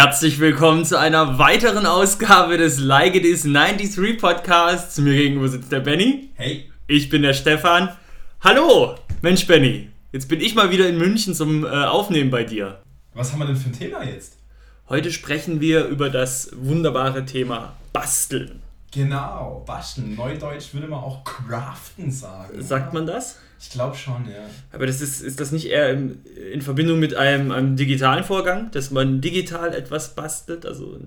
Herzlich willkommen zu einer weiteren Ausgabe des Like It Is 93 Podcasts. Mir gegenüber sitzt der Benny. Hey. Ich bin der Stefan. Hallo, Mensch Benny. Jetzt bin ich mal wieder in München zum äh, Aufnehmen bei dir. Was haben wir denn für ein Thema jetzt? Heute sprechen wir über das wunderbare Thema Basteln. Genau, basteln. Neudeutsch würde man auch craften sagen. Sagt man das? Ich glaube schon, ja. Aber das ist, ist das nicht eher in, in Verbindung mit einem, einem digitalen Vorgang, dass man digital etwas bastelt? Also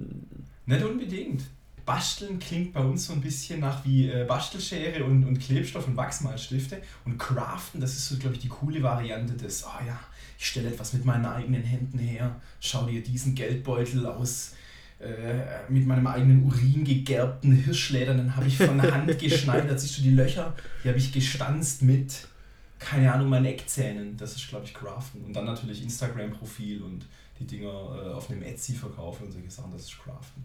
Nicht unbedingt. Basteln klingt bei uns so ein bisschen nach wie äh, Bastelschere und, und Klebstoff und Wachsmalstifte. Und Craften, das ist so, glaube ich, die coole Variante des, oh ja, ich stelle etwas mit meinen eigenen Händen her, schau dir diesen Geldbeutel aus äh, mit meinem eigenen Urin gegerbten Hirschlädern, dann habe ich von Hand geschneidert, siehst du die Löcher, die habe ich gestanzt mit, keine Ahnung, meinen Eckzähnen. Das ist, glaube ich, Craften. Und dann natürlich Instagram-Profil und die Dinger äh, auf einem Etsy verkaufen und solche Sachen, das ist Craften.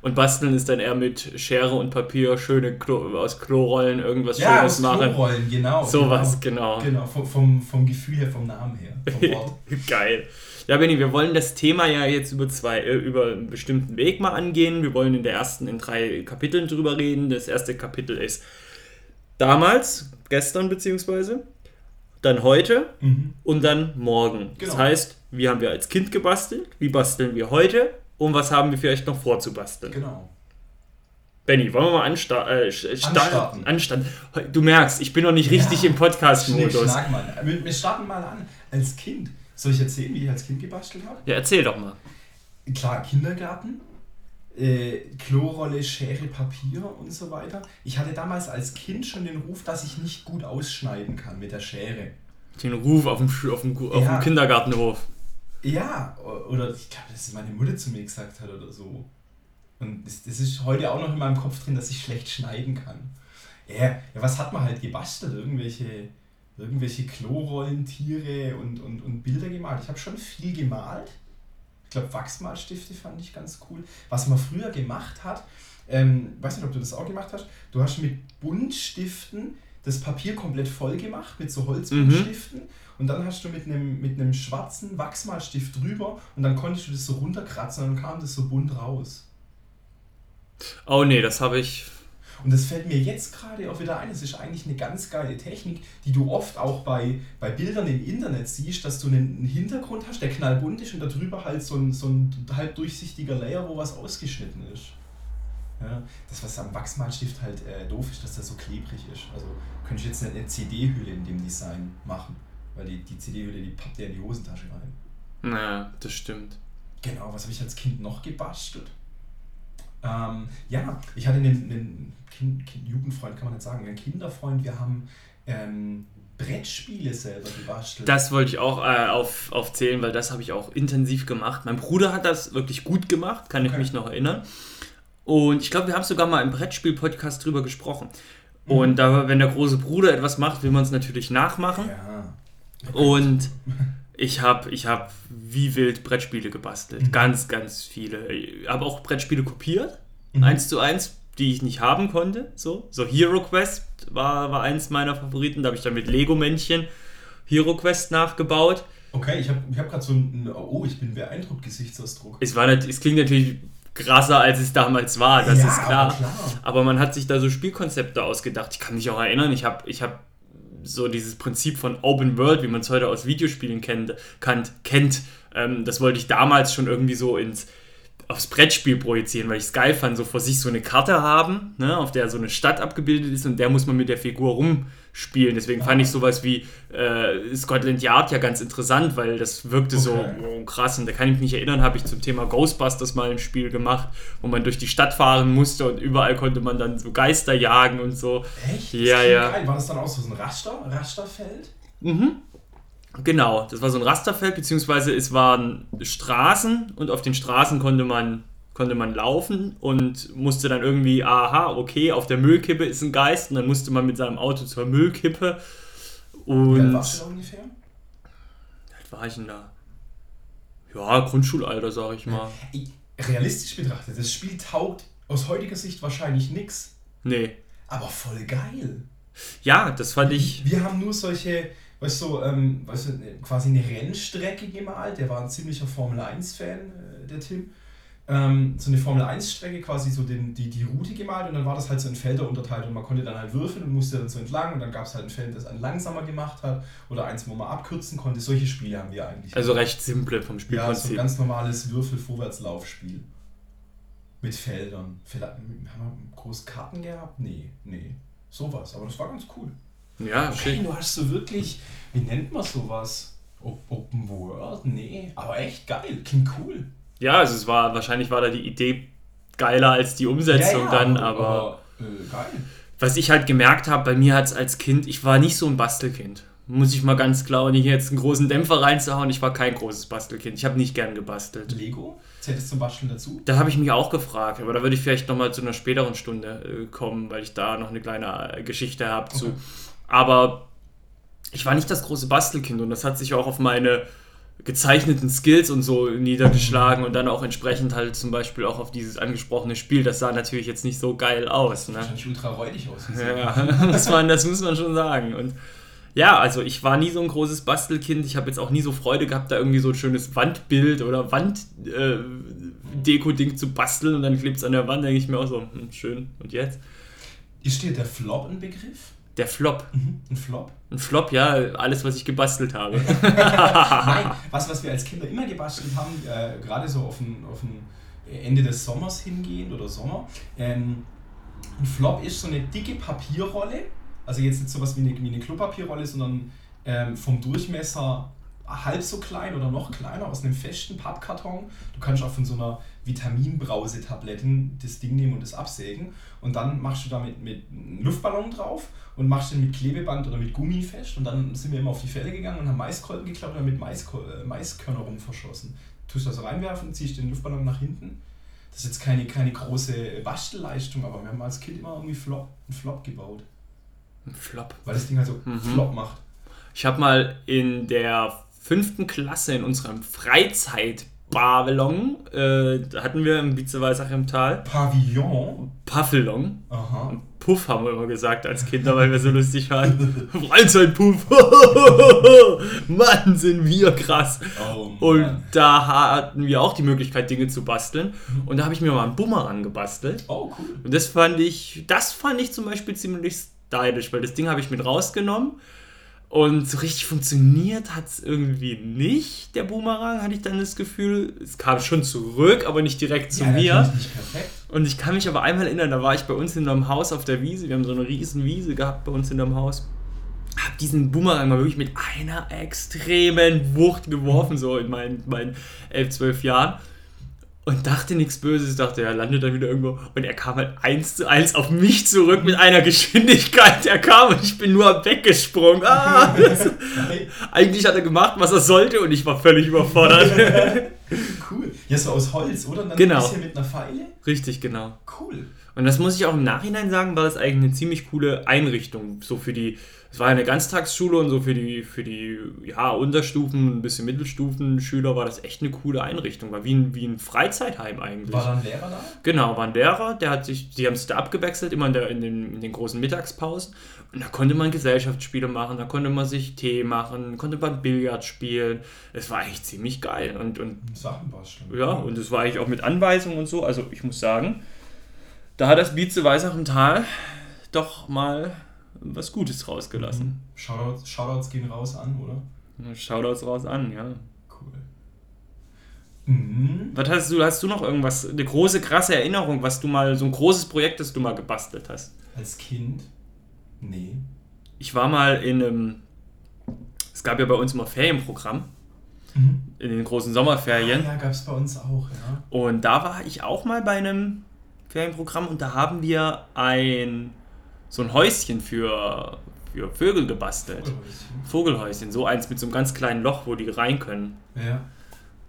Und basteln ist dann eher mit Schere und Papier, schöne Klo aus Klorollen irgendwas ja, Schönes aus machen. Klorollen, genau. Sowas, genau. genau. Genau, vom, vom, vom Gefühl her, vom Namen her, vom Wort. Geil. Ja, Benny, wir wollen das Thema ja jetzt über zwei, äh, über einen bestimmten Weg mal angehen. Wir wollen in der ersten, in drei Kapiteln drüber reden. Das erste Kapitel ist damals, gestern beziehungsweise, dann heute Mhm. und dann morgen. Das Genau. heißt, wie haben wir als Kind gebastelt? Wie basteln wir heute? Und was haben wir vielleicht noch vorzubasteln? Genau. Benny, wollen wir mal ansta äh, sta- Anstarten. anstarten? Du merkst, ich bin noch nicht richtig Ja, im Podcast-Modus. Wir starten mal an. Als Kind. Soll ich erzählen, wie ich als Kind gebastelt habe? Ja, erzähl doch mal. Klar, Kindergarten, äh, Klorolle, Schere, Papier und so weiter. Ich hatte damals als Kind schon den Ruf, dass ich nicht gut ausschneiden kann mit der Schere. Den Ruf auf dem, auf dem, auf Ja. dem Kindergartenhof. Ja, oder ich glaube, dass meine Mutter zu mir gesagt hat oder so. Und das, das ist heute auch noch in meinem Kopf drin, dass ich schlecht schneiden kann. Ja, ja was hat man halt gebastelt? Irgendwelche, irgendwelche Klorollen, Tiere und, und, und Bilder gemalt. Ich habe schon viel gemalt. Ich glaube, Wachsmalstifte fand ich ganz cool. Was man früher gemacht hat, ähm, weiß nicht, ob du das auch gemacht hast, du hast mit Buntstiften das Papier komplett voll gemacht, mit so Holzbuntstiften. Und dann hast du mit einem, mit einem schwarzen Wachsmalstift drüber und dann konntest du das so runterkratzen und dann kam das so bunt raus. Oh nee, das habe ich. Und das fällt mir jetzt gerade auch wieder ein. Es ist eigentlich eine ganz geile Technik, die du oft auch bei, bei Bildern im Internet siehst, dass du einen, Hintergrund hast, der knallbunt ist und darüber halt so ein, so ein halb durchsichtiger Layer, wo was ausgeschnitten ist. Ja, das, was am Wachsmalstift halt äh, doof ist, dass das so klebrig ist. Also könnte ich jetzt eine, eine CD-Hülle in dem Design machen, weil die, die CD-Hülle, die pappt ja in die Hosentasche rein. Naja, das stimmt. Genau, was habe ich als Kind noch gebastelt? Ähm, ja, ich hatte einen, einen kind, kind, Jugendfreund, kann man nicht sagen, einen Kinderfreund. Wir haben ähm, Brettspiele selber gebastelt. Das wollte ich auch äh, auf, aufzählen, weil das habe ich auch intensiv gemacht. Mein Bruder hat das wirklich gut gemacht, kann ich Okay. mich noch erinnern. Und ich glaube, wir haben sogar mal im Brettspiel-Podcast drüber gesprochen. Mhm. Und da, wenn der große Bruder etwas macht, will man es natürlich nachmachen. ja. Und ich habe ich hab wie wild Brettspiele gebastelt. Mhm. Ganz, ganz viele. Ich habe auch Brettspiele kopiert. Mhm. Eins zu eins, die ich nicht haben konnte. So, so Hero Quest war, war eins meiner Favoriten. Da habe ich dann mit Lego-Männchen Hero Quest nachgebaut. Okay, ich habe ich hab gerade so einen, oh, ich bin beeindruckt, Gesichtsausdruck. Es, war, es klingt natürlich krasser, als es damals war, das Ja, ist klar. aber klar. Aber man hat sich da so Spielkonzepte ausgedacht. Ich kann mich auch erinnern, ich habe ich hab so dieses Prinzip von Open World, wie man es heute aus Videospielen kennt, kannt, kennt. Ähm, das wollte ich damals schon irgendwie so ins aufs Brettspiel projizieren, weil ich es geil fand, so vor sich so eine Karte haben, ne, auf der so eine Stadt abgebildet ist und der muss man mit der Figur rumspielen. Deswegen fand ich sowas wie äh, Scotland Yard ja ganz interessant, weil das wirkte so Okay. oh, krass. Und da kann ich mich nicht erinnern, habe ich zum Thema Ghostbusters mal ein Spiel gemacht, wo man durch die Stadt fahren musste und überall konnte man dann so Geister jagen und so. Echt? Ja, ja. Geil. War das dann auch so ein Raster, Rasterfeld? Genau, das war so ein Rasterfeld, beziehungsweise es waren Straßen und auf den Straßen konnte man, konnte man laufen und musste dann irgendwie, aha, okay, auf der Müllkippe ist ein Geist und dann musste man mit seinem Auto zur Müllkippe Wie und warst du da ungefähr? wie war ich denn da? Ja, Grundschulalter, sag ich mal. Realistisch betrachtet, das Spiel taugt aus heutiger Sicht wahrscheinlich nix, Nee. aber voll geil. Ja, das fand ich. Wir haben nur solche, weißt du, ähm, weißt du, quasi eine Rennstrecke gemalt. Der war ein ziemlicher Formel 1-Fan, äh, der Tim. Ähm, so eine Formel 1-Strecke, quasi so den, die, die Route gemalt und dann war das halt so in Felder unterteilt und man konnte dann halt würfeln und musste dann so entlang und dann gab es halt ein Feld, das einen langsamer gemacht hat oder eins, wo man abkürzen konnte. Solche Spiele haben wir eigentlich. Also recht simple vom Spielprinzip. Ja, so ein ganz normales Würfel-Vorwärtslaufspiel. Mit Feldern. Haben wir groß Karten gehabt? Nee, nee. Sowas, aber das war ganz cool. Ja, okay, schön. du hast so wirklich, wie nennt man sowas? Open World? Nee, aber echt geil, klingt cool. Ja, also es war, wahrscheinlich war da die Idee geiler als die Umsetzung ja, ja, dann, aber, aber äh, geil. Was ich halt gemerkt habe, bei mir hat es als Kind, ich war nicht so ein Bastelkind. Muss ich mal ganz klar, und hier jetzt einen großen Dämpfer reinzuhauen, ich war kein großes Bastelkind. Ich habe nicht gern gebastelt. Lego? Zählt es zum Basteln dazu? Da habe ich mich auch gefragt, aber da würde ich vielleicht nochmal zu einer späteren Stunde äh, kommen, weil ich da noch eine kleine äh, Geschichte habe okay. zu. Aber ich war nicht das große Bastelkind und das hat sich auch auf meine gezeichneten Skills und so niedergeschlagen und dann auch entsprechend halt zum Beispiel auch auf dieses angesprochene Spiel. Das sah natürlich jetzt nicht so geil aus. Ne? Wahrscheinlich ultra räudig aus. Ja, das, das muss man schon sagen. Und ja, also ich war nie so ein großes Bastelkind. Ich habe jetzt auch nie so Freude gehabt, da irgendwie so ein schönes Wandbild oder Wanddeko-Ding äh, zu basteln und dann klebt es an der Wand, denke ich mir auch so, hm, schön. Und jetzt? Ist dir der Flop ein Begriff? Der Flop. Mhm. Ein Flop? Ein Flop, ja, alles, was ich gebastelt habe. Nein, was, was wir als Kinder immer gebastelt haben, äh, gerade so auf ein, auf ein Ende des Sommers hingehend oder Sommer. Ähm, ein Flop ist so eine dicke Papierrolle, also jetzt nicht sowas wie eine, wie eine Klopapierrolle, sondern ähm, vom Durchmesser halb so klein oder noch kleiner aus einem festen Pappkarton. Du kannst auch von so einer Vitaminbrause-Tabletten das Ding nehmen und das absägen. Und dann machst du damit mit einem Luftballon drauf und machst den mit Klebeband oder mit Gummi fest. Und dann sind wir immer auf die Fälle gegangen und haben Maiskolben geklappt und mit Mais, äh, Maiskörner rum verschossen. Tust das reinwerfen, ziehst den Luftballon nach hinten. Das ist jetzt keine, keine große Bastelleistung, aber wir haben als Kind immer irgendwie Flop, einen Flop gebaut. Ein Flop? Weil das Ding halt so mhm. Flop macht. Ich habe mal in der fünften Klasse in unserem Freizeitpavillon, äh, da hatten wir im Vizeweisach im Tal. Pavillon? Pavillon. Aha. Puff haben wir immer gesagt als Kinder, weil wir so lustig waren. Freizeitpuff. Mann, sind wir krass. Oh, und da hatten wir auch die Möglichkeit, Dinge zu basteln. Und da habe ich mir mal einen Bumerang gebastelt. Oh, cool. Und das fand ich, das fand ich zum Beispiel ziemlich stylisch, weil das Ding habe ich mit rausgenommen und so richtig funktioniert hat es irgendwie nicht, der Boomerang, hatte ich dann das Gefühl. Es kam schon zurück, aber nicht direkt zu ja, mir. Und ich kann mich aber einmal erinnern, da war ich bei uns in einem Haus auf der Wiese. Wir haben so eine riesen Wiese gehabt bei uns in einem Haus. Hab diesen Boomerang mal wirklich mit einer extremen Wucht geworfen, so in meinen, meinen 11, 12 Jahren und dachte nichts Böses, dachte, er landet dann wieder irgendwo. Und er kam halt eins zu eins auf mich zurück mit einer Geschwindigkeit. Er kam und ich bin nur weggesprungen. Ah, eigentlich hat er gemacht, was er sollte und ich war völlig überfordert. cool. Ja, so aus Holz, oder? Und dann genau. ein bisschen mit einer Pfeile? Richtig, genau. Cool. Und das muss ich auch im Nachhinein sagen, war das eigentlich eine ziemlich coole Einrichtung. So für die, es war eine Ganztagsschule und so für die, für die ja, Unterstufen, ein bisschen Mittelstufen-Schüler war das echt eine coole Einrichtung. War wie ein, wie ein Freizeitheim eigentlich. War da ein Lehrer da? Genau, war ein Lehrer, der hat sich, die haben sich da abgewechselt, immer in, der, in, den, in den großen Mittagspausen. Und da konnte man Gesellschaftsspiele machen, da konnte man sich Tee machen, konnte man Billard spielen. Es war eigentlich ziemlich geil. Und, und, Sachen basteln. Ja, und es war eigentlich auch mit Anweisungen und so. Also ich muss sagen, da hat das Bieze Weißach im Tal doch mal was Gutes rausgelassen. Mhm. Shoutouts, Shoutouts gehen raus an, oder? Shoutouts raus an, ja. Cool. Mhm. Was hast du, hast du noch irgendwas, eine große, krasse Erinnerung, was du mal, so ein großes Projekt, das du mal gebastelt hast? Als Kind? Nee. Ich war mal in einem, es gab ja bei uns immer Ferienprogramm. Mhm. In den großen Sommerferien. Ah, ja, gab es bei uns auch, ja. Und da war ich auch mal bei einem Ferienprogramm und da haben wir ein so ein Häuschen für, für Vögel gebastelt. Vogelhäuschen. Vogelhäuschen, so eins mit so einem ganz kleinen Loch, wo die rein können. Ja.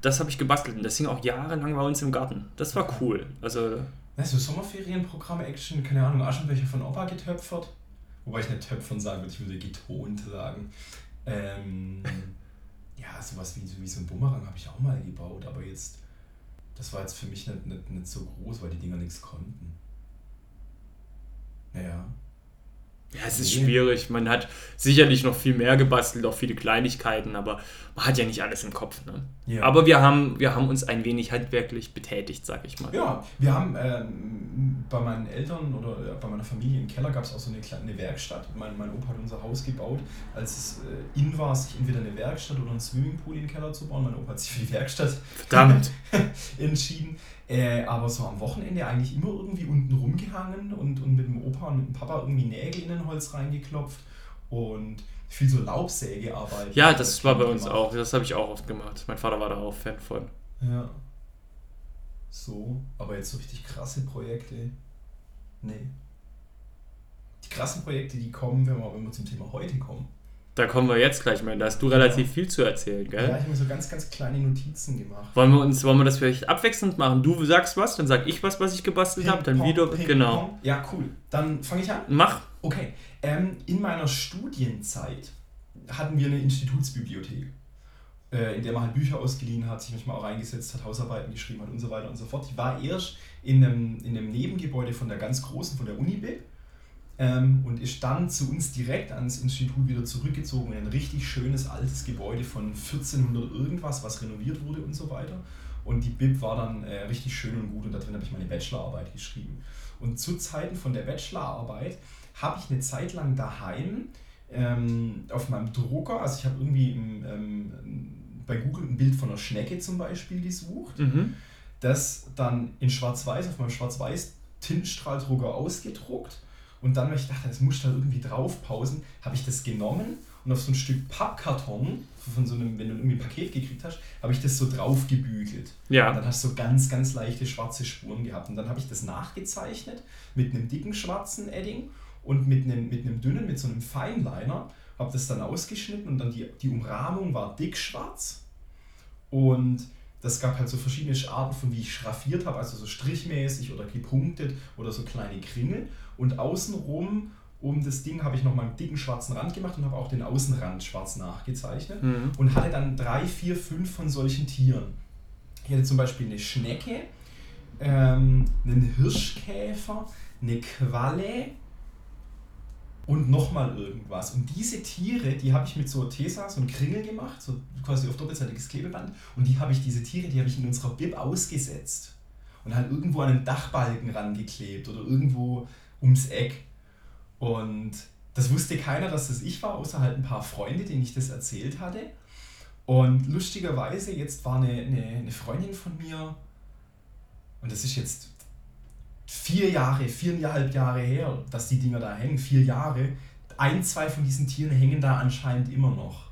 Das habe ich gebastelt und das hing auch jahrelang bei uns im Garten. Das war cool. Also. Weißt du, Sommerferienprogramm, Action, keine Ahnung, Aschenbecher von Opa getöpfert. Wobei ich nicht töpfern sagen würde, ich würde getont sagen. Ähm, ja, sowas wie, wie so ein Bumerang habe ich auch mal gebaut, aber jetzt das war jetzt für mich nicht, nicht, nicht so groß, weil die Dinger nichts konnten. Naja. Ja, es ist schwierig. Man hat sicherlich noch viel mehr gebastelt, auch viele Kleinigkeiten, aber man hat ja nicht alles im Kopf. Ne? Ja. Aber wir haben, wir haben uns ein wenig handwerklich betätigt, sag ich mal. Ja, wir haben ähm, bei meinen Eltern oder bei meiner Familie im Keller gab es auch so eine kleine Werkstatt. Mein, mein Opa hat unser Haus gebaut, als es äh, in war, sich entweder eine Werkstatt oder ein Swimmingpool in den Keller zu bauen. Mein Opa hat sich für die Werkstatt entschieden. Äh, aber so am Wochenende eigentlich immer irgendwie unten rumgehangen und, und mit dem Opa und mit dem Papa irgendwie Nägel in den Holz reingeklopft und viel so Laubsägearbeit. Ja, das, das war bei uns gemacht. auch. Das habe ich auch oft gemacht. Mein Vater war da auch Fan von. Ja. So, aber jetzt so richtig krasse Projekte. Nee. Die krassen Projekte, die kommen, wenn wir, wenn wir zum Thema heute kommen. Da kommen wir jetzt gleich mal. Da hast du relativ ja. viel zu erzählen, gell? Ja, ich habe mir so ganz, ganz kleine Notizen gemacht. Wollen wir uns, wollen wir das vielleicht abwechselnd machen? Du sagst was, dann sag ich was, was ich gebastelt habe, dann wieder. Genau. Pong. Ja, cool. Dann fange ich an. Mach. Okay. Ähm, in meiner Studienzeit hatten wir eine Institutsbibliothek, äh, in der man halt Bücher ausgeliehen hat, sich manchmal auch reingesetzt hat, Hausarbeiten geschrieben hat und so weiter und so fort. Die war erst in einem, in einem Nebengebäude von der ganz großen, von der Unibib ähm, und ist dann zu uns direkt ans Institut wieder zurückgezogen in ein richtig schönes altes Gebäude von 1400 irgendwas, was renoviert wurde und so weiter. Und die Bib war dann äh, richtig schön und gut und da drin habe ich meine Bachelorarbeit geschrieben. Und zu Zeiten von der Bachelorarbeit habe ich eine Zeit lang daheim ähm, auf meinem Drucker, also ich habe irgendwie im, ähm, bei Google ein Bild von einer Schnecke zum Beispiel gesucht, mhm. das dann in Schwarz-Weiß auf meinem Schwarz-Weiß Tintenstrahldrucker ausgedruckt und dann, weil ich dachte, das muss da irgendwie drauf pausen, habe ich das genommen und auf so ein Stück Pappkarton, von so einem, wenn du irgendwie ein Paket gekriegt hast, habe ich das so drauf gebügelt. Ja. Und dann hast du so ganz, ganz leichte schwarze Spuren gehabt. Und dann habe ich das nachgezeichnet mit einem dicken schwarzen Edding und mit einem, mit einem dünnen, mit so einem Feinliner. Habe das dann ausgeschnitten und dann die, die Umrahmung war dick schwarz. Und das gab halt so verschiedene Arten von, wie ich schraffiert habe, also so strichmäßig oder gepunktet oder so kleine Kringel. Und außenrum um das Ding habe ich nochmal einen dicken schwarzen Rand gemacht und habe auch den Außenrand schwarz nachgezeichnet mhm. und hatte dann drei, vier, fünf von solchen Tieren. Ich hatte zum Beispiel eine Schnecke, ähm, einen Hirschkäfer, eine Qualle und nochmal irgendwas. Und diese Tiere, die habe ich mit so Tesas und Kringel gemacht, so quasi auf doppelseitiges Klebeband. Und die habe ich, diese Tiere, die habe ich in unserer Bib ausgesetzt. Und halt irgendwo an einen Dachbalken rangeklebt oder irgendwo ums Eck. Und das wusste keiner, dass das ich war, außer halt ein paar Freunde, denen ich das erzählt hatte. Und lustigerweise, jetzt war eine, eine, eine Freundin von mir, und das ist jetzt vier Jahre, viereinhalb Jahre her, dass die Dinger da hängen, vier Jahre. Ein, zwei von diesen Tieren hängen da anscheinend immer noch.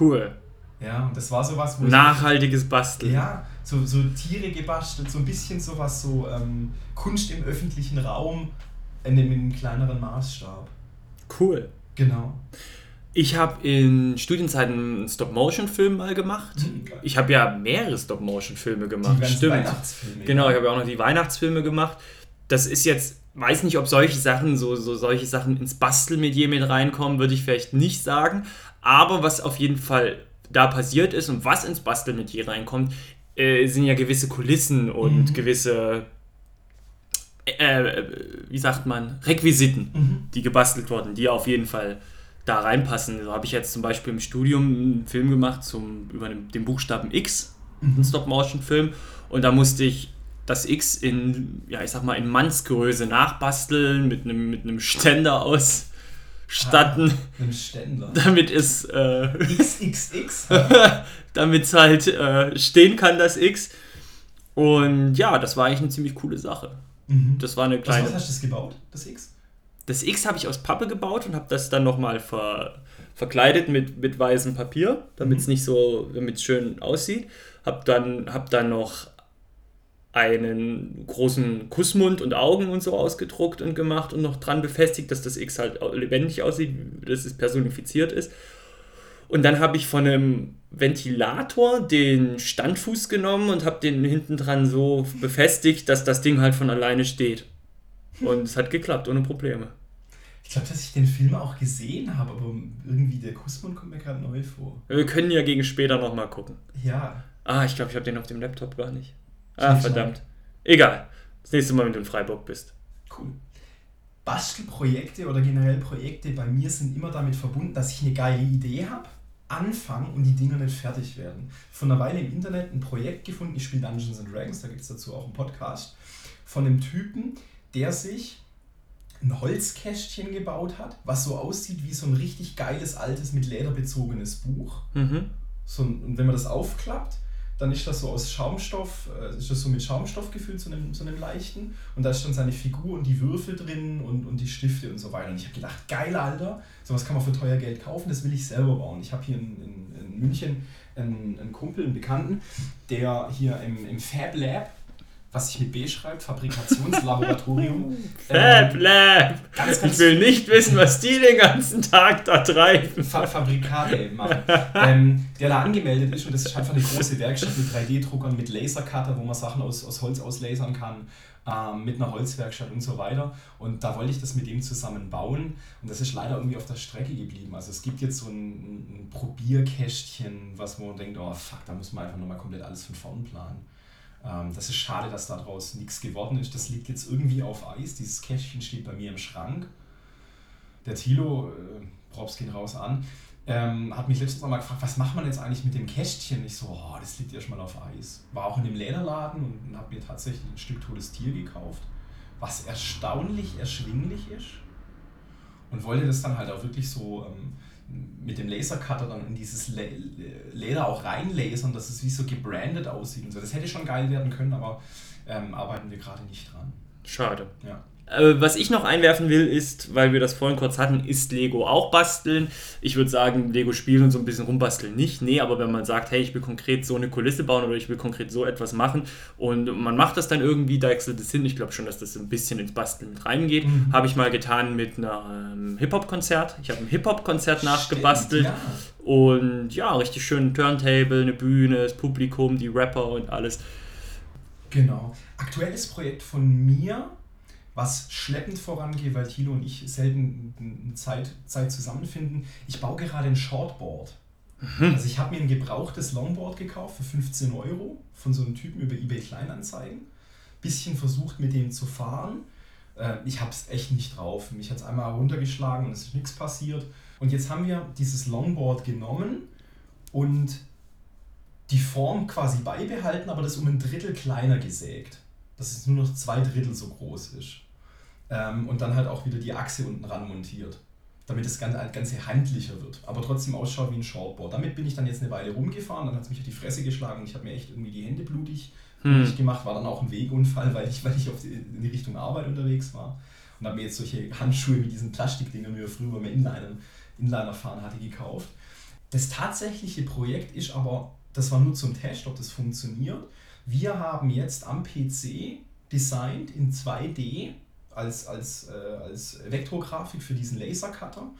Cool. Ja, und das war sowas, wo Nachhaltiges Basteln. Ja, so, so Tiere gebastelt, so ein bisschen sowas, so ähm, Kunst im öffentlichen Raum, in dem in einem kleineren Maßstab. Cool. Genau. Ich habe in Studienzeiten einen Stop-Motion-Film mal gemacht. Mhm, ich habe ja mehrere Stop-Motion-Filme gemacht. Die Stimmt. Weihnachtsfilme. Genau, ich habe ja auch noch die Weihnachtsfilme gemacht. Das ist jetzt, weiß nicht, ob solche Sachen, so, so solche Sachen ins Bastelmedier mit reinkommen, würde ich vielleicht nicht sagen. Aber was auf jeden Fall da passiert ist und was ins Bastelmetier reinkommt, äh, sind ja gewisse Kulissen und mhm. gewisse äh, wie sagt man, Requisiten, mhm. die gebastelt wurden, die auf jeden Fall da reinpassen. So habe ich jetzt zum Beispiel im Studium einen Film gemacht zum, über den, den Buchstaben X, mhm. einen Stop-Motion-Film. Und da musste ich das X in, ja, ich sag mal, in Mannsgröße nachbasteln, mit einem, mit einem Ständer ausstatten. Ah, einem Ständer. Damit es. Äh, XXX. damit es halt äh, stehen kann, das X. Und ja, das war eigentlich eine ziemlich coole Sache. Mhm. Das war eine kleine. Was, was hast du das gebaut, das X? Das X habe ich aus Pappe gebaut und habe das dann nochmal ver, verkleidet mit, mit weißem Papier, damit es mhm. nicht so, damit es schön aussieht. Hab dann, hab dann noch einen großen Kussmund und Augen und so ausgedruckt und gemacht und noch dran befestigt, dass das X halt lebendig aussieht, dass es personifiziert ist. Und dann habe ich von einem Ventilator den Standfuß genommen und habe den hinten dran so befestigt, dass das Ding halt von alleine steht. Und es hat geklappt, ohne Probleme. Ich glaube, dass ich den Film auch gesehen habe, aber irgendwie der Kussmund kommt mir gerade neu vor. Wir können ja gegen später nochmal gucken. Ja. Ah, ich glaube, ich habe den auf dem Laptop gar nicht. Ah, verdammt. Egal. Das nächste Mal, wenn du in Freiburg bist. Cool. Bastelprojekte oder generell Projekte bei mir sind immer damit verbunden, dass ich eine geile Idee habe, anfange und die Dinger nicht fertig werden. Von einer Weile im Internet ein Projekt gefunden, ich spiele Dungeons and Dragons, da gibt es dazu auch einen Podcast, von einem Typen, der sich ein Holzkästchen gebaut hat, was so aussieht wie so ein richtig geiles, altes, mit Leder bezogenes Buch. Mhm. So, und wenn man das aufklappt, dann ist das so aus Schaumstoff, äh, ist das so mit Schaumstoff gefüllt, so einem, so einem leichten. Und da ist dann seine Figur und die Würfel drin und, und die Stifte und so weiter. Und ich habe gedacht, geil, Alter, sowas kann man für teuer Geld kaufen, das will ich selber bauen. Ich habe hier in, in, in München einen, einen, Kumpel, einen Bekannten, der hier im, im Fab Lab was sich mit B schreibt, Fabrikationslaboratorium. Fab ähm, Lab! Ganz, ganz ich will nicht wissen, was die den ganzen Tag da treiben. Fa Fabrikate machen. ähm, der da angemeldet ist und das ist einfach eine große Werkstatt mit 3D-Druckern, mit Lasercutter, wo man Sachen aus, aus Holz auslasern kann, ähm, mit einer Holzwerkstatt und so weiter. Und da wollte ich das mit ihm zusammen bauen und das ist leider irgendwie auf der Strecke geblieben. Also es gibt jetzt so ein, ein Probierkästchen, was man denkt, oh fuck, da muss man einfach nochmal komplett alles von vorn planen. Ähm, das ist schade, dass daraus nichts geworden ist. Das liegt jetzt irgendwie auf Eis. Dieses Kästchen steht bei mir im Schrank. Der Thilo, äh, Props gehen raus an, ähm, hat mich letztens mal gefragt, was macht man jetzt eigentlich mit dem Kästchen? Ich so, oh, das liegt erstmal auf Eis. War auch in dem Lederladen und habe mir tatsächlich ein Stück totes Tier gekauft, was erstaunlich erschwinglich ist. Und wollte das dann halt auch wirklich so ähm, mit dem Lasercutter dann in dieses Leder auch reinlasern, dass es wie so gebrandet aussieht und so. Das hätte schon geil werden können, aber ähm, arbeiten wir gerade nicht dran. Schade. Ja. Äh, was ich noch einwerfen will, ist, weil wir das vorhin kurz hatten, ist Lego auch basteln. Ich würde sagen, Lego spielen und so ein bisschen rumbasteln nicht. Nee, aber wenn man sagt, hey, ich will konkret so eine Kulisse bauen oder ich will konkret so etwas machen und man macht das dann irgendwie, da wechselt es hin. Ich glaube schon, dass das ein bisschen ins Basteln mit reingeht. Mhm. Habe ich mal getan mit einem Hip-Hop-Konzert. Ich habe ein Hip-Hop-Konzert nachgebastelt. Ja. Und ja, richtig schön Turntable, eine Bühne, das Publikum, die Rapper und alles. Genau. Aktuelles Projekt von mir was schleppend vorangeht, weil Thilo und ich selten Zeit, Zeit zusammenfinden. Ich baue gerade ein Shortboard. Mhm. Also ich habe mir ein gebrauchtes Longboard gekauft für 15 Euro von so einem Typen über eBay Kleinanzeigen. Bisschen versucht mit dem zu fahren. Äh, ich habe es echt nicht drauf. Mich hat es einmal runtergeschlagen und es ist nichts passiert. Und jetzt haben wir dieses Longboard genommen und die Form quasi beibehalten, aber das um ein Drittel kleiner gesägt dass es nur noch zwei Drittel so groß ist. Ähm, und dann halt auch wieder die Achse unten ran montiert, damit das Ganze, halt Ganze handlicher wird, aber trotzdem ausschaut wie ein Shortboard. Damit bin ich dann jetzt eine Weile rumgefahren, dann hat es mich auf die Fresse geschlagen, ich habe mir echt irgendwie die Hände blutig hm. gemacht, war dann auch ein Wegunfall, weil ich, weil ich auf die, in die Richtung Arbeit unterwegs war und habe mir jetzt solche Handschuhe mit diesen Plastikdingern, wie wir früher beim Inliner, Inliner fahren hatte, gekauft. Das tatsächliche Projekt ist aber, das war nur zum Test, ob das funktioniert. Wir haben jetzt am PC designt in 2D als, als, äh, als Vektorgrafik für diesen Lasercutter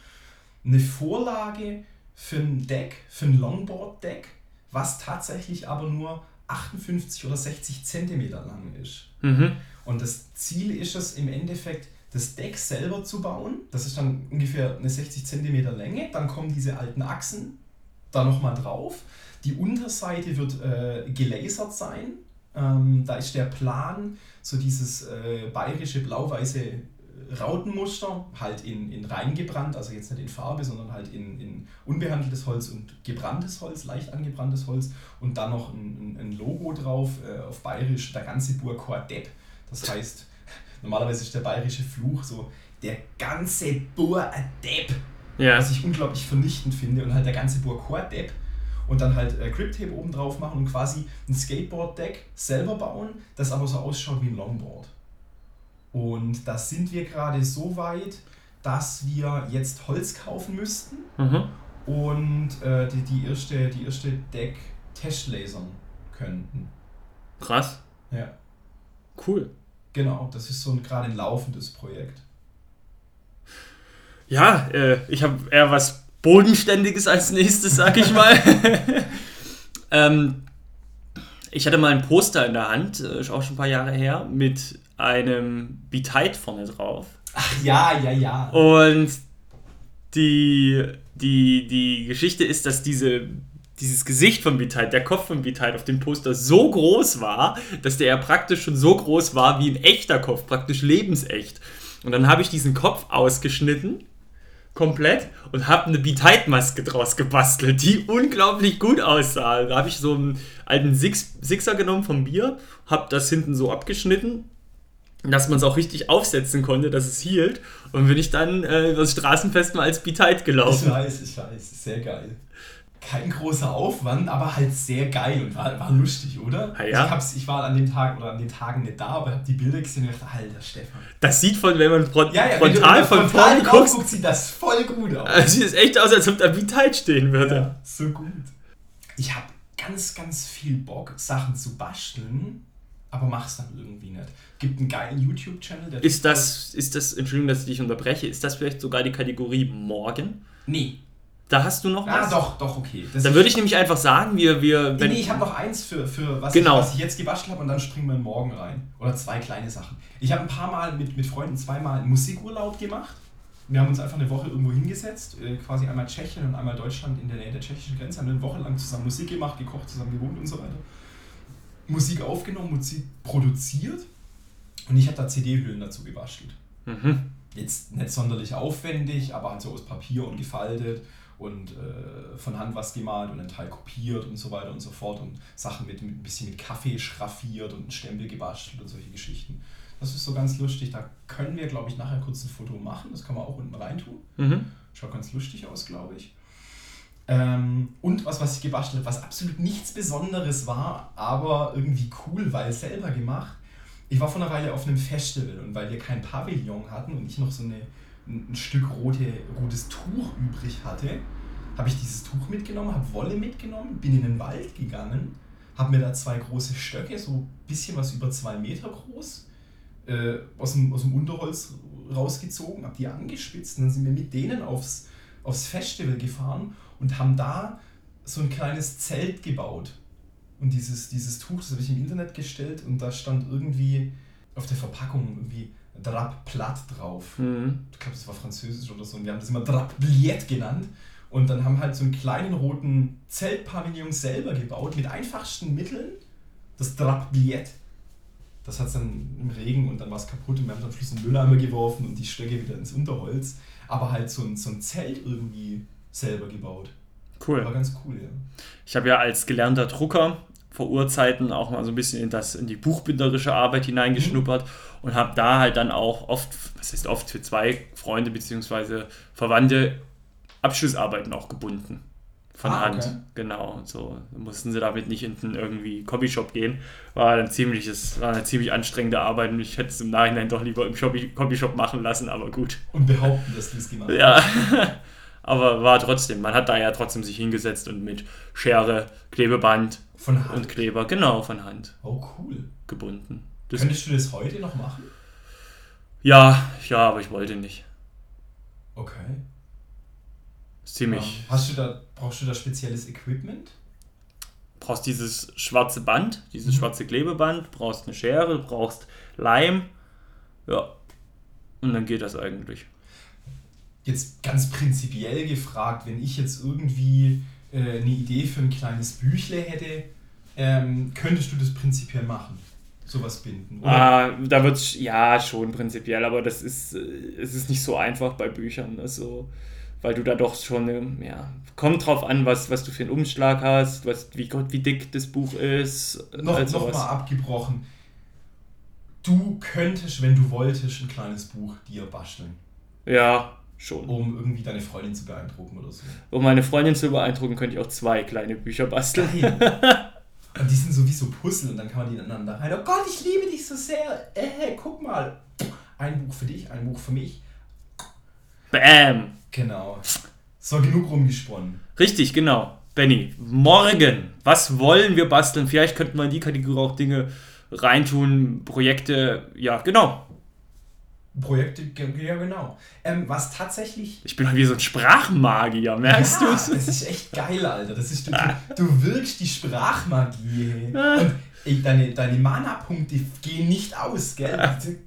eine Vorlage für ein Deck, für ein Longboard-Deck, was tatsächlich aber nur 58 oder 60 Zentimeter lang ist. Mhm. Und das Ziel ist es im Endeffekt, das Deck selber zu bauen. Das ist dann ungefähr eine 60 Zentimeter Länge. Dann kommen diese alten Achsen da nochmal drauf. Die Unterseite wird äh, gelasert sein. Ähm, da ist der Plan, so dieses äh, bayerische blau-weiße Rautenmuster, halt in, in reingebrannt, also jetzt nicht in Farbe, sondern halt in, in unbehandeltes Holz und gebranntes Holz, leicht angebranntes Holz und dann noch ein, ein Logo drauf, äh, auf bayerisch der ganze Burkor Depp. Das heißt, normalerweise ist der bayerische Fluch so, der ganze Bur Depp, ja. was ich unglaublich vernichtend finde und halt der ganze Burkor Depp und dann halt äh, Grip-Tape oben drauf machen und quasi ein Skateboard-Deck selber bauen, das aber so ausschaut wie ein Longboard. Und da sind wir gerade so weit, dass wir jetzt Holz kaufen müssten mhm. und äh, die, die erste, die erste Deck testlasern könnten. Krass. Ja. Cool. Genau, das ist so ein gerade ein laufendes Projekt. Ja, äh, ich habe eher was Bodenständiges als nächstes, sag ich mal. ähm, ich hatte mal ein Poster in der Hand, äh, ist auch schon ein paar Jahre her, mit einem Beat vorne drauf. Ach ja, ja, ja. Und die, die, die Geschichte ist, dass diese, dieses Gesicht von Beat der Kopf von Beat auf dem Poster so groß war, dass der ja praktisch schon so groß war wie ein echter Kopf, praktisch lebensecht. Und dann habe ich diesen Kopf ausgeschnitten, komplett, und habe eine Be-Tight-Maske draus gebastelt, die unglaublich gut aussah. Da habe ich so einen alten Six Sixer genommen vom Bier, habe das hinten so abgeschnitten, dass man es auch richtig aufsetzen konnte, dass es hielt. Und bin ich dann äh, das Straßenfest mal als Be-Tight gelaufen. Ich weiß, ich weiß, sehr geil kein großer Aufwand, aber halt sehr geil und war, war lustig, oder? Ah, ja. ich, hab's, ich war an dem Tag oder an den Tagen nicht da, aber hab die Bilder gesehen und dachte, alter Stefan. Das sieht von, wenn man front ja, ja, frontal von vorne guckt, guckt, sieht das voll gut aus. Also sieht es echt aus, als ob da wie tight stehen würde. Ja, so gut. Ich habe ganz, ganz viel Bock, Sachen zu basteln, aber mach's dann irgendwie nicht. Gibt einen geilen YouTube-Channel. Ist das, ist das, Entschuldigung, dass ich dich unterbreche, ist das vielleicht sogar die Kategorie morgen? Nee, da hast du noch ah, was? Ah, doch, doch, okay. Das Dann würde ich nämlich einfach sagen, wir. wir nee, nee, ich habe noch eins für, für was, genau. ich, was ich jetzt gebastelt habe und dann springen wir morgen rein. Oder zwei kleine Sachen. Ich habe ein paar Mal mit, mit Freunden zweimal Musikurlaub gemacht. Wir haben uns einfach eine Woche irgendwo hingesetzt, äh, quasi einmal Tschechien und einmal Deutschland in der Nähe der tschechischen Grenze, haben eine Woche lang zusammen Musik gemacht, gekocht, zusammen gewohnt und so weiter. Musik aufgenommen, Musik produziert und ich habe da CD-Hüllen dazu gebastelt. Mhm. Jetzt nicht sonderlich aufwendig, aber halt so aus Papier und gefaltet und äh, von Hand was gemalt und einen Teil kopiert und so weiter und so fort und Sachen mit, mit ein bisschen mit Kaffee schraffiert und einen Stempel gebastelt und solche Geschichten. Das ist so ganz lustig. Da können wir, glaube ich, nachher kurz ein Foto machen. Das kann man auch unten reintun. Mhm. Schaut ganz lustig aus, glaube ich. Ähm, und was, was ich gebastelt habe, was absolut nichts Besonderes war, aber irgendwie cool, weil selber gemacht. Ich war vor einer Weile auf einem Festival und weil wir kein Pavillon hatten und ich noch so eine ein Stück rote, rotes Tuch übrig hatte, habe ich dieses Tuch mitgenommen, habe Wolle mitgenommen, bin in den Wald gegangen, habe mir da zwei große Stöcke, so ein bisschen was über zwei Meter groß, äh, aus, dem, aus dem Unterholz rausgezogen, habe die angespitzt und dann sind wir mit denen aufs, aufs Festival gefahren und haben da so ein kleines Zelt gebaut. Und dieses, dieses Tuch, das habe ich im Internet gestellt und da stand irgendwie auf der Verpackung irgendwie Drap Platt drauf. Mhm. Ich glaube, das war französisch oder so. Und wir haben das immer Drap Bliet genannt. Und dann haben halt so einen kleinen roten Zeltpavillon selber gebaut mit einfachsten Mitteln. Das Drap Bliet. Das hat es dann im Regen und dann war es kaputt und wir haben dann am Schluss einen Mülleimer geworfen und die Stöcke wieder ins Unterholz. Aber halt so ein, so ein Zelt irgendwie selber gebaut. Cool. War ganz cool, ja. Ich habe ja als gelernter Drucker vor Urzeiten auch mal so ein bisschen in, das, in die buchbinderische Arbeit hineingeschnuppert mhm. und habe da halt dann auch oft, was heißt oft, für zwei Freunde bzw. Verwandte Abschlussarbeiten auch gebunden. Von ah, Hand. Okay. Genau. So mussten sie damit nicht in den irgendwie Copyshop gehen. War ein ziemliches, war eine ziemlich anstrengende Arbeit und ich hätte es im Nachhinein doch lieber im Copyshop machen lassen, aber gut. Und behaupten, dass du es gemacht hast. Ja. aber war trotzdem, man hat da ja trotzdem sich hingesetzt und mit Schere, Klebeband und Kleber, genau, von Hand. Oh, cool. Gebunden. Das Könntest du das heute noch machen? Ja, ja, aber ich wollte nicht. Okay. Ist ziemlich. Ja. Hast du da, brauchst du da spezielles Equipment? Brauchst dieses schwarze Band, dieses mhm. schwarze Klebeband, brauchst eine Schere, brauchst Leim. Ja. Und dann geht das eigentlich jetzt ganz prinzipiell gefragt, wenn ich jetzt irgendwie äh, eine Idee für ein kleines Büchle hätte, ähm, könntest du das prinzipiell machen? Sowas binden? Ah, da wird ja schon prinzipiell, aber das ist, äh, es ist nicht so einfach bei Büchern. Also, weil du da doch schon, ähm, ja, kommt drauf an, was, was du für einen Umschlag hast, was, wie, wie dick das Buch ist. Noch, also noch mal abgebrochen. Du könntest, wenn du wolltest, ein kleines Buch dir basteln. Ja, Schon. Um irgendwie deine Freundin zu beeindrucken oder so. Um meine Freundin zu beeindrucken, könnte ich auch zwei kleine Bücher basteln. und die sind so wie so Puzzle und dann kann man die ineinander rein. Oh Gott, ich liebe dich so sehr. Äh, guck mal. Ein Buch für dich, ein Buch für mich. Bam! Genau. So, genug rumgesponnen. Richtig, genau. Benny, morgen, was wollen wir basteln? Vielleicht könnten wir in die Kategorie auch Dinge reintun, Projekte, ja, genau. Projekte, ja genau. Ähm, was tatsächlich. Ich bin halt wie so ein Sprachmagier, merkst ja, du es? Das ist echt geil, Alter. Das ist, du, du wirkst die Sprachmagie. Und ey, deine, deine Mana-Punkte gehen nicht aus, gell?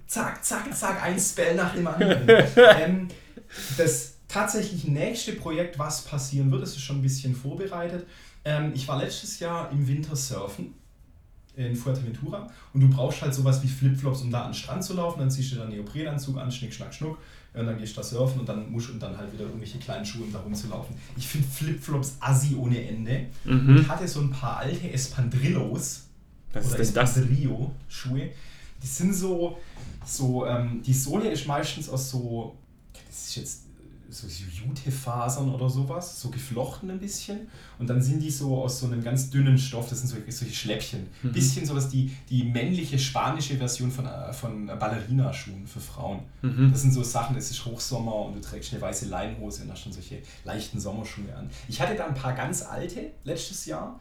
Zack, zack, zack, ein Spell nach dem anderen. ähm, das tatsächlich nächste Projekt, was passieren wird, das ist schon ein bisschen vorbereitet. Ähm, ich war letztes Jahr im Winter surfen in Fuerteventura und du brauchst halt sowas wie Flipflops, um da an den Strand zu laufen, dann ziehst du dann Neoprenanzug an, schnick, schnack, schnuck, und dann gehst du da surfen und dann musst und dann halt wieder irgendwelche kleinen Schuhe, um da rumzulaufen. Ich finde Flipflops assi ohne Ende. Mhm. Ich hatte so ein paar alte Espandrillos Was oder ist das? Espandrillo-Schuhe. Die sind so, so ähm, die Sohle ist meistens aus so, das ist jetzt so Jutefasern oder sowas, so geflochten ein bisschen. Und dann sind die so aus so einem ganz dünnen Stoff, das sind so, solche Schläppchen. Mhm. Bisschen sowas die, die männliche spanische Version von, äh, von Ballerina-Schuhen für Frauen. Mhm. Das sind so Sachen, es ist Hochsommer und du trägst eine weiße Leinenhose und hast schon solche leichten Sommerschuhe an. Ich hatte da ein paar ganz alte letztes Jahr,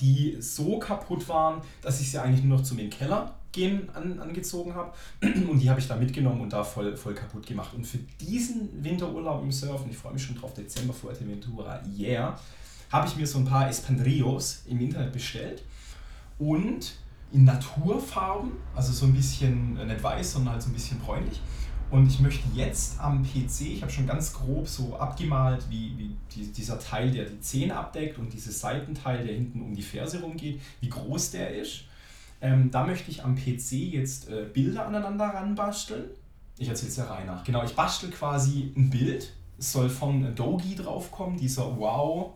die so kaputt waren, dass ich sie eigentlich nur noch zu mir im Keller gehen an, angezogen habe. Und die habe ich da mitgenommen und da voll, voll kaputt gemacht. Und für diesen Winterurlaub im Surfen, ich freue mich schon drauf, Dezember Fuerteventura, yeah, habe ich mir so ein paar Espandrillos im Internet bestellt. Und in Naturfarben, also so ein bisschen äh, nicht weiß, sondern halt so ein bisschen bräunlich. Und ich möchte jetzt am PC, ich habe schon ganz grob so abgemalt, wie, wie die, dieser Teil, der die Zähne abdeckt und dieses Seitenteil, der hinten um die Ferse rumgeht, wie groß der ist. Ähm, da möchte ich am PC jetzt äh, Bilder aneinander ranbasteln. Ich erzähle es der Reihe nach. Genau, ich bastel quasi ein Bild. Es soll von Dogi draufkommen, dieser Wow,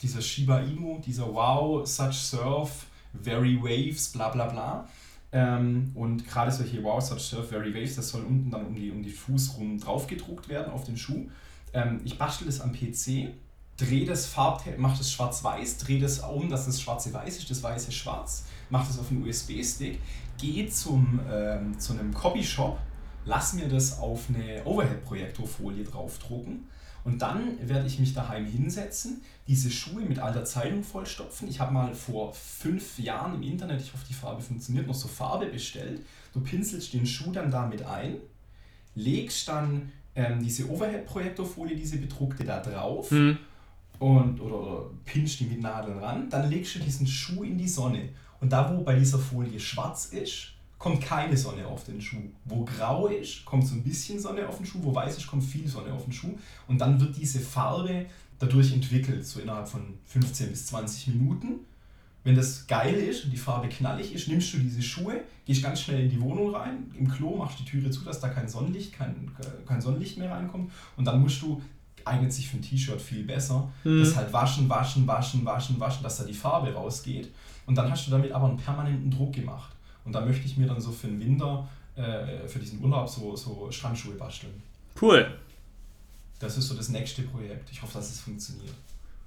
dieser Shiba Inu, dieser Wow, Such Surf, Very Waves, bla bla bla. Ähm, und gerade solche Wow, Such Surf, Very Waves, das soll unten dann um die, um die Fuß rum drauf gedruckt werden auf den Schuh. Ähm, ich bastel das am PC, drehe das Farbtape, mache das schwarz-weiß, drehe das um, dass das schwarze weiß ist, das weiße schwarz mache das auf einen USB-Stick, gehe zum, ähm, zu einem Copyshop, lass mir das auf eine Overhead-Projektorfolie draufdrucken und dann werde ich mich daheim hinsetzen, diese Schuhe mit alter Zeitung vollstopfen. Ich habe mal vor fünf Jahren im Internet, ich hoffe die Farbe funktioniert, noch so Farbe bestellt. Du pinselst den Schuh dann damit ein, legst dann ähm, diese Overhead-Projektorfolie, diese bedruckte, da drauf. Mhm. Und, oder, oder pinst die mit Nadeln ran, dann legst du diesen Schuh in die Sonne und da, wo bei dieser Folie schwarz ist, kommt keine Sonne auf den Schuh. Wo grau ist, kommt so ein bisschen Sonne auf den Schuh. Wo weiß ist, kommt viel Sonne auf den Schuh. Und dann wird diese Farbe dadurch entwickelt, so innerhalb von 15 bis 20 Minuten. Wenn das geil ist und die Farbe knallig ist, nimmst du diese Schuhe, gehst ganz schnell in die Wohnung rein, im Klo machst die Türe zu, dass da kein Sonnenlicht, kein, kein Sonnenlicht mehr reinkommt. Und dann musst du, eignet sich für ein T-Shirt viel besser, mhm. das halt waschen, waschen, waschen, waschen, waschen, dass da die Farbe rausgeht. Und dann hast du damit aber einen permanenten Druck gemacht. Und da möchte ich mir dann so für den Winter, äh, für diesen Urlaub, so, so Strandschuhe basteln. Cool. Das ist so das nächste Projekt. Ich hoffe, dass es funktioniert.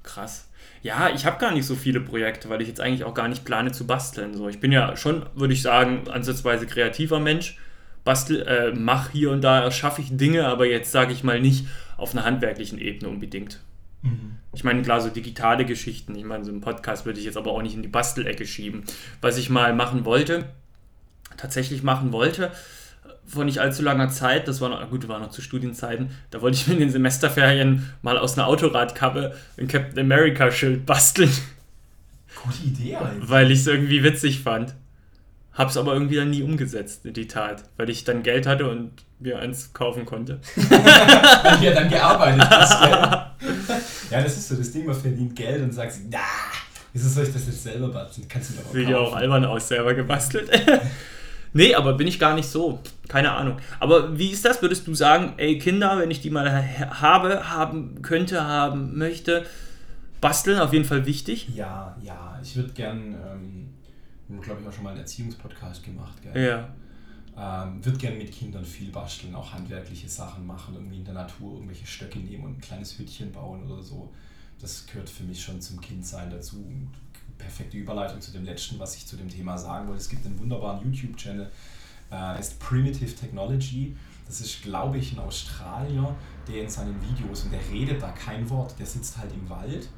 Krass. Ja, ich habe gar nicht so viele Projekte, weil ich jetzt eigentlich auch gar nicht plane zu basteln. So, ich bin ja schon, würde ich sagen, ansatzweise kreativer Mensch. Bastel, äh, mach hier und da, erschaffe ich Dinge, aber jetzt sage ich mal nicht auf einer handwerklichen Ebene unbedingt. Mhm. Ich meine, klar, so digitale Geschichten. Ich meine, so einen Podcast würde ich jetzt aber auch nicht in die Bastelecke schieben. Was ich mal machen wollte, tatsächlich machen wollte, vor nicht allzu langer Zeit, das war noch, gut, war noch zu Studienzeiten, da wollte ich mir in den Semesterferien mal aus einer Autoradkappe ein Captain America-Schild basteln. Gute Idee, eigentlich. Weil ich es irgendwie witzig fand. Hab's aber irgendwie dann nie umgesetzt, die Tat, weil ich dann Geld hatte und mir eins kaufen konnte. du ja dann gearbeitet hast, Ja, das ist so das Ding, man verdient Geld und sagt, na, wieso soll ich das jetzt selber basteln? Kannst du mir auch Will ja auch albern aus, selber gebastelt. nee, aber bin ich gar nicht so. Keine Ahnung. Aber wie ist das? Würdest du sagen, ey, Kinder, wenn ich die mal habe, haben könnte, haben möchte, basteln auf jeden Fall wichtig? Ja, ja. Ich würde gern... Ähm glaube ich, auch schon mal einen Erziehungspodcast gemacht. Gell? Ja. Ähm, wird gerne mit Kindern viel basteln, auch handwerkliche Sachen machen, irgendwie in der Natur irgendwelche Stöcke nehmen und ein kleines Hütchen bauen oder so. Das gehört für mich schon zum Kindsein dazu. Perfekte Überleitung zu dem letzten, was ich zu dem Thema sagen wollte. Es gibt einen wunderbaren YouTube-Channel, äh, heißt Primitive Technology. Das ist, glaube ich, ein Australier, der in seinen Videos, und der redet da kein Wort, der sitzt halt im Wald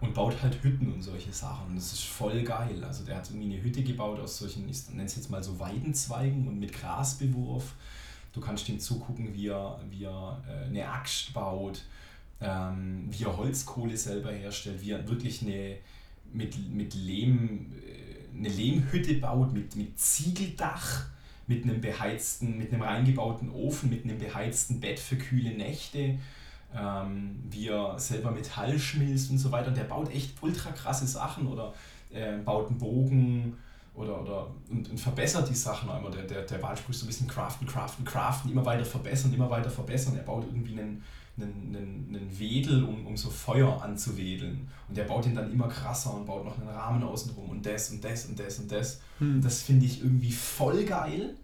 und baut halt Hütten und solche Sachen. Das ist voll geil. Also der hat irgendwie eine Hütte gebaut aus solchen, ich nenne es jetzt mal so Weidenzweigen und mit Grasbewurf. Du kannst ihm zugucken, wie er, wie er äh, eine Axt baut, ähm, wie er Holzkohle selber herstellt, wie er wirklich eine mit, mit Lehm, äh, eine Lehmhütte baut, mit, mit Ziegeldach, mit einem beheizten, mit einem reingebauten Ofen, mit einem beheizten Bett für kühle Nächte ähm, wie er selber Metall schmilzt und so weiter. Und der baut echt ultra krasse Sachen. Oder äh, baut einen Bogen oder, oder und, und verbessert die Sachen immer. Der, der, der Wahlspruch ist so ein bisschen craften, craften, craften, immer weiter verbessern, immer weiter verbessern. Er baut irgendwie einen, einen, einen, einen Wedel, um, um so Feuer anzuwedeln. Und der baut ihn dann immer krasser und baut noch einen Rahmen außenrum und das und das und das und das. Hm. Das finde ich irgendwie voll geil.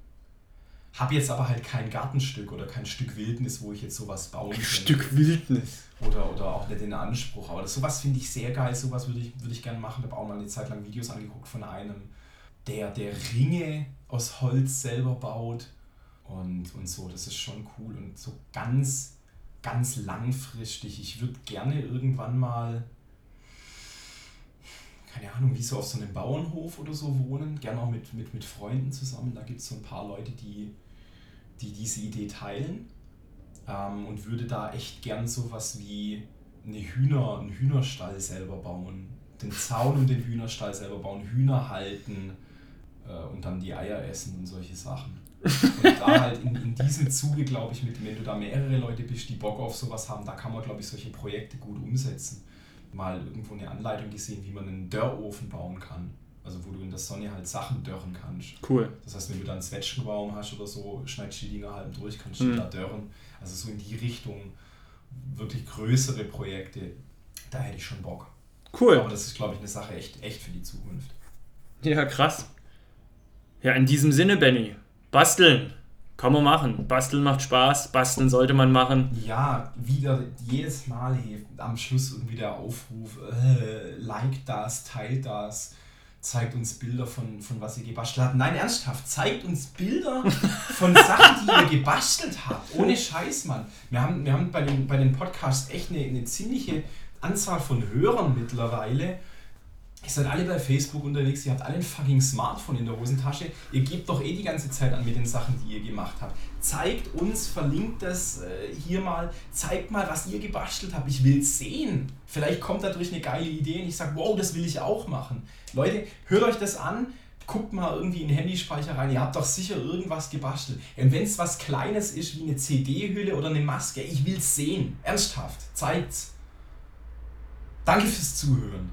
Habe jetzt aber halt kein Gartenstück oder kein Stück Wildnis, wo ich jetzt sowas bauen kann. Stück Wildnis. Oder, oder auch nicht den Anspruch. Aber das, sowas finde ich sehr geil, sowas würde ich, würd ich gerne machen. Ich habe auch mal eine Zeit lang Videos angeguckt von einem, der, der Ringe aus Holz selber baut und, und so. Das ist schon cool und so ganz, ganz langfristig. Ich würde gerne irgendwann mal, keine Ahnung, wie so auf so einem Bauernhof oder so wohnen, gerne auch mit, mit, mit Freunden zusammen. Da gibt es so ein paar Leute, die, die diese Idee teilen ähm, und würde da echt gern sowas wie eine Hühner, einen Hühnerstall selber bauen. Den Zaun und den Hühnerstall selber bauen, Hühner halten äh, und dann die Eier essen und solche Sachen. Und da halt in, in diesem Zuge, glaube ich, mit, wenn du da mehrere Leute bist, die Bock auf sowas haben, da kann man, glaube ich, solche Projekte gut umsetzen. Mal irgendwo eine Anleitung gesehen, wie man einen Dörrofen bauen kann. Also wo du in der Sonne halt Sachen dörren kannst. Cool. Das heißt, wenn du da einen Zwetschgenbaum hast oder so, schneidest du die Dinger halb durch, kannst du mhm. da dörren. Also so in die Richtung wirklich größere Projekte, da hätte ich schon Bock. Cool. Aber das ist, glaube ich, eine Sache echt, echt für die Zukunft. Ja, krass. Ja, in diesem Sinne, Benny, basteln. Kann man machen. Basteln macht Spaß, basteln sollte man machen. Ja, wieder jedes Mal am Schluss irgendwie der Aufruf, äh, like das, teilt das, zeigt uns Bilder von, von was ihr gebastelt habt. Nein, ernsthaft, zeigt uns Bilder von Sachen, die ihr gebastelt habt. Ohne Scheiß, Mann. Wir haben, wir haben bei, den, bei den Podcasts echt eine, eine ziemliche Anzahl von Hörern mittlerweile. Ihr seid alle bei Facebook unterwegs, ihr habt alle ein fucking Smartphone in der Hosentasche. Ihr gebt doch eh die ganze Zeit an mit den Sachen, die ihr gemacht habt. Zeigt uns, verlinkt das äh, hier mal, zeigt mal, was ihr gebastelt habt. Ich will sehen. Vielleicht kommt dadurch eine geile Idee und ich sage, wow, das will ich auch machen. Leute, hört euch das an, guckt mal irgendwie in den Handyspeicher rein. Ihr habt doch sicher irgendwas gebastelt. Und wenn es was Kleines ist, wie eine CD-Hülle oder eine Maske, ich will sehen. Ernsthaft, zeigt's. Danke fürs Zuhören.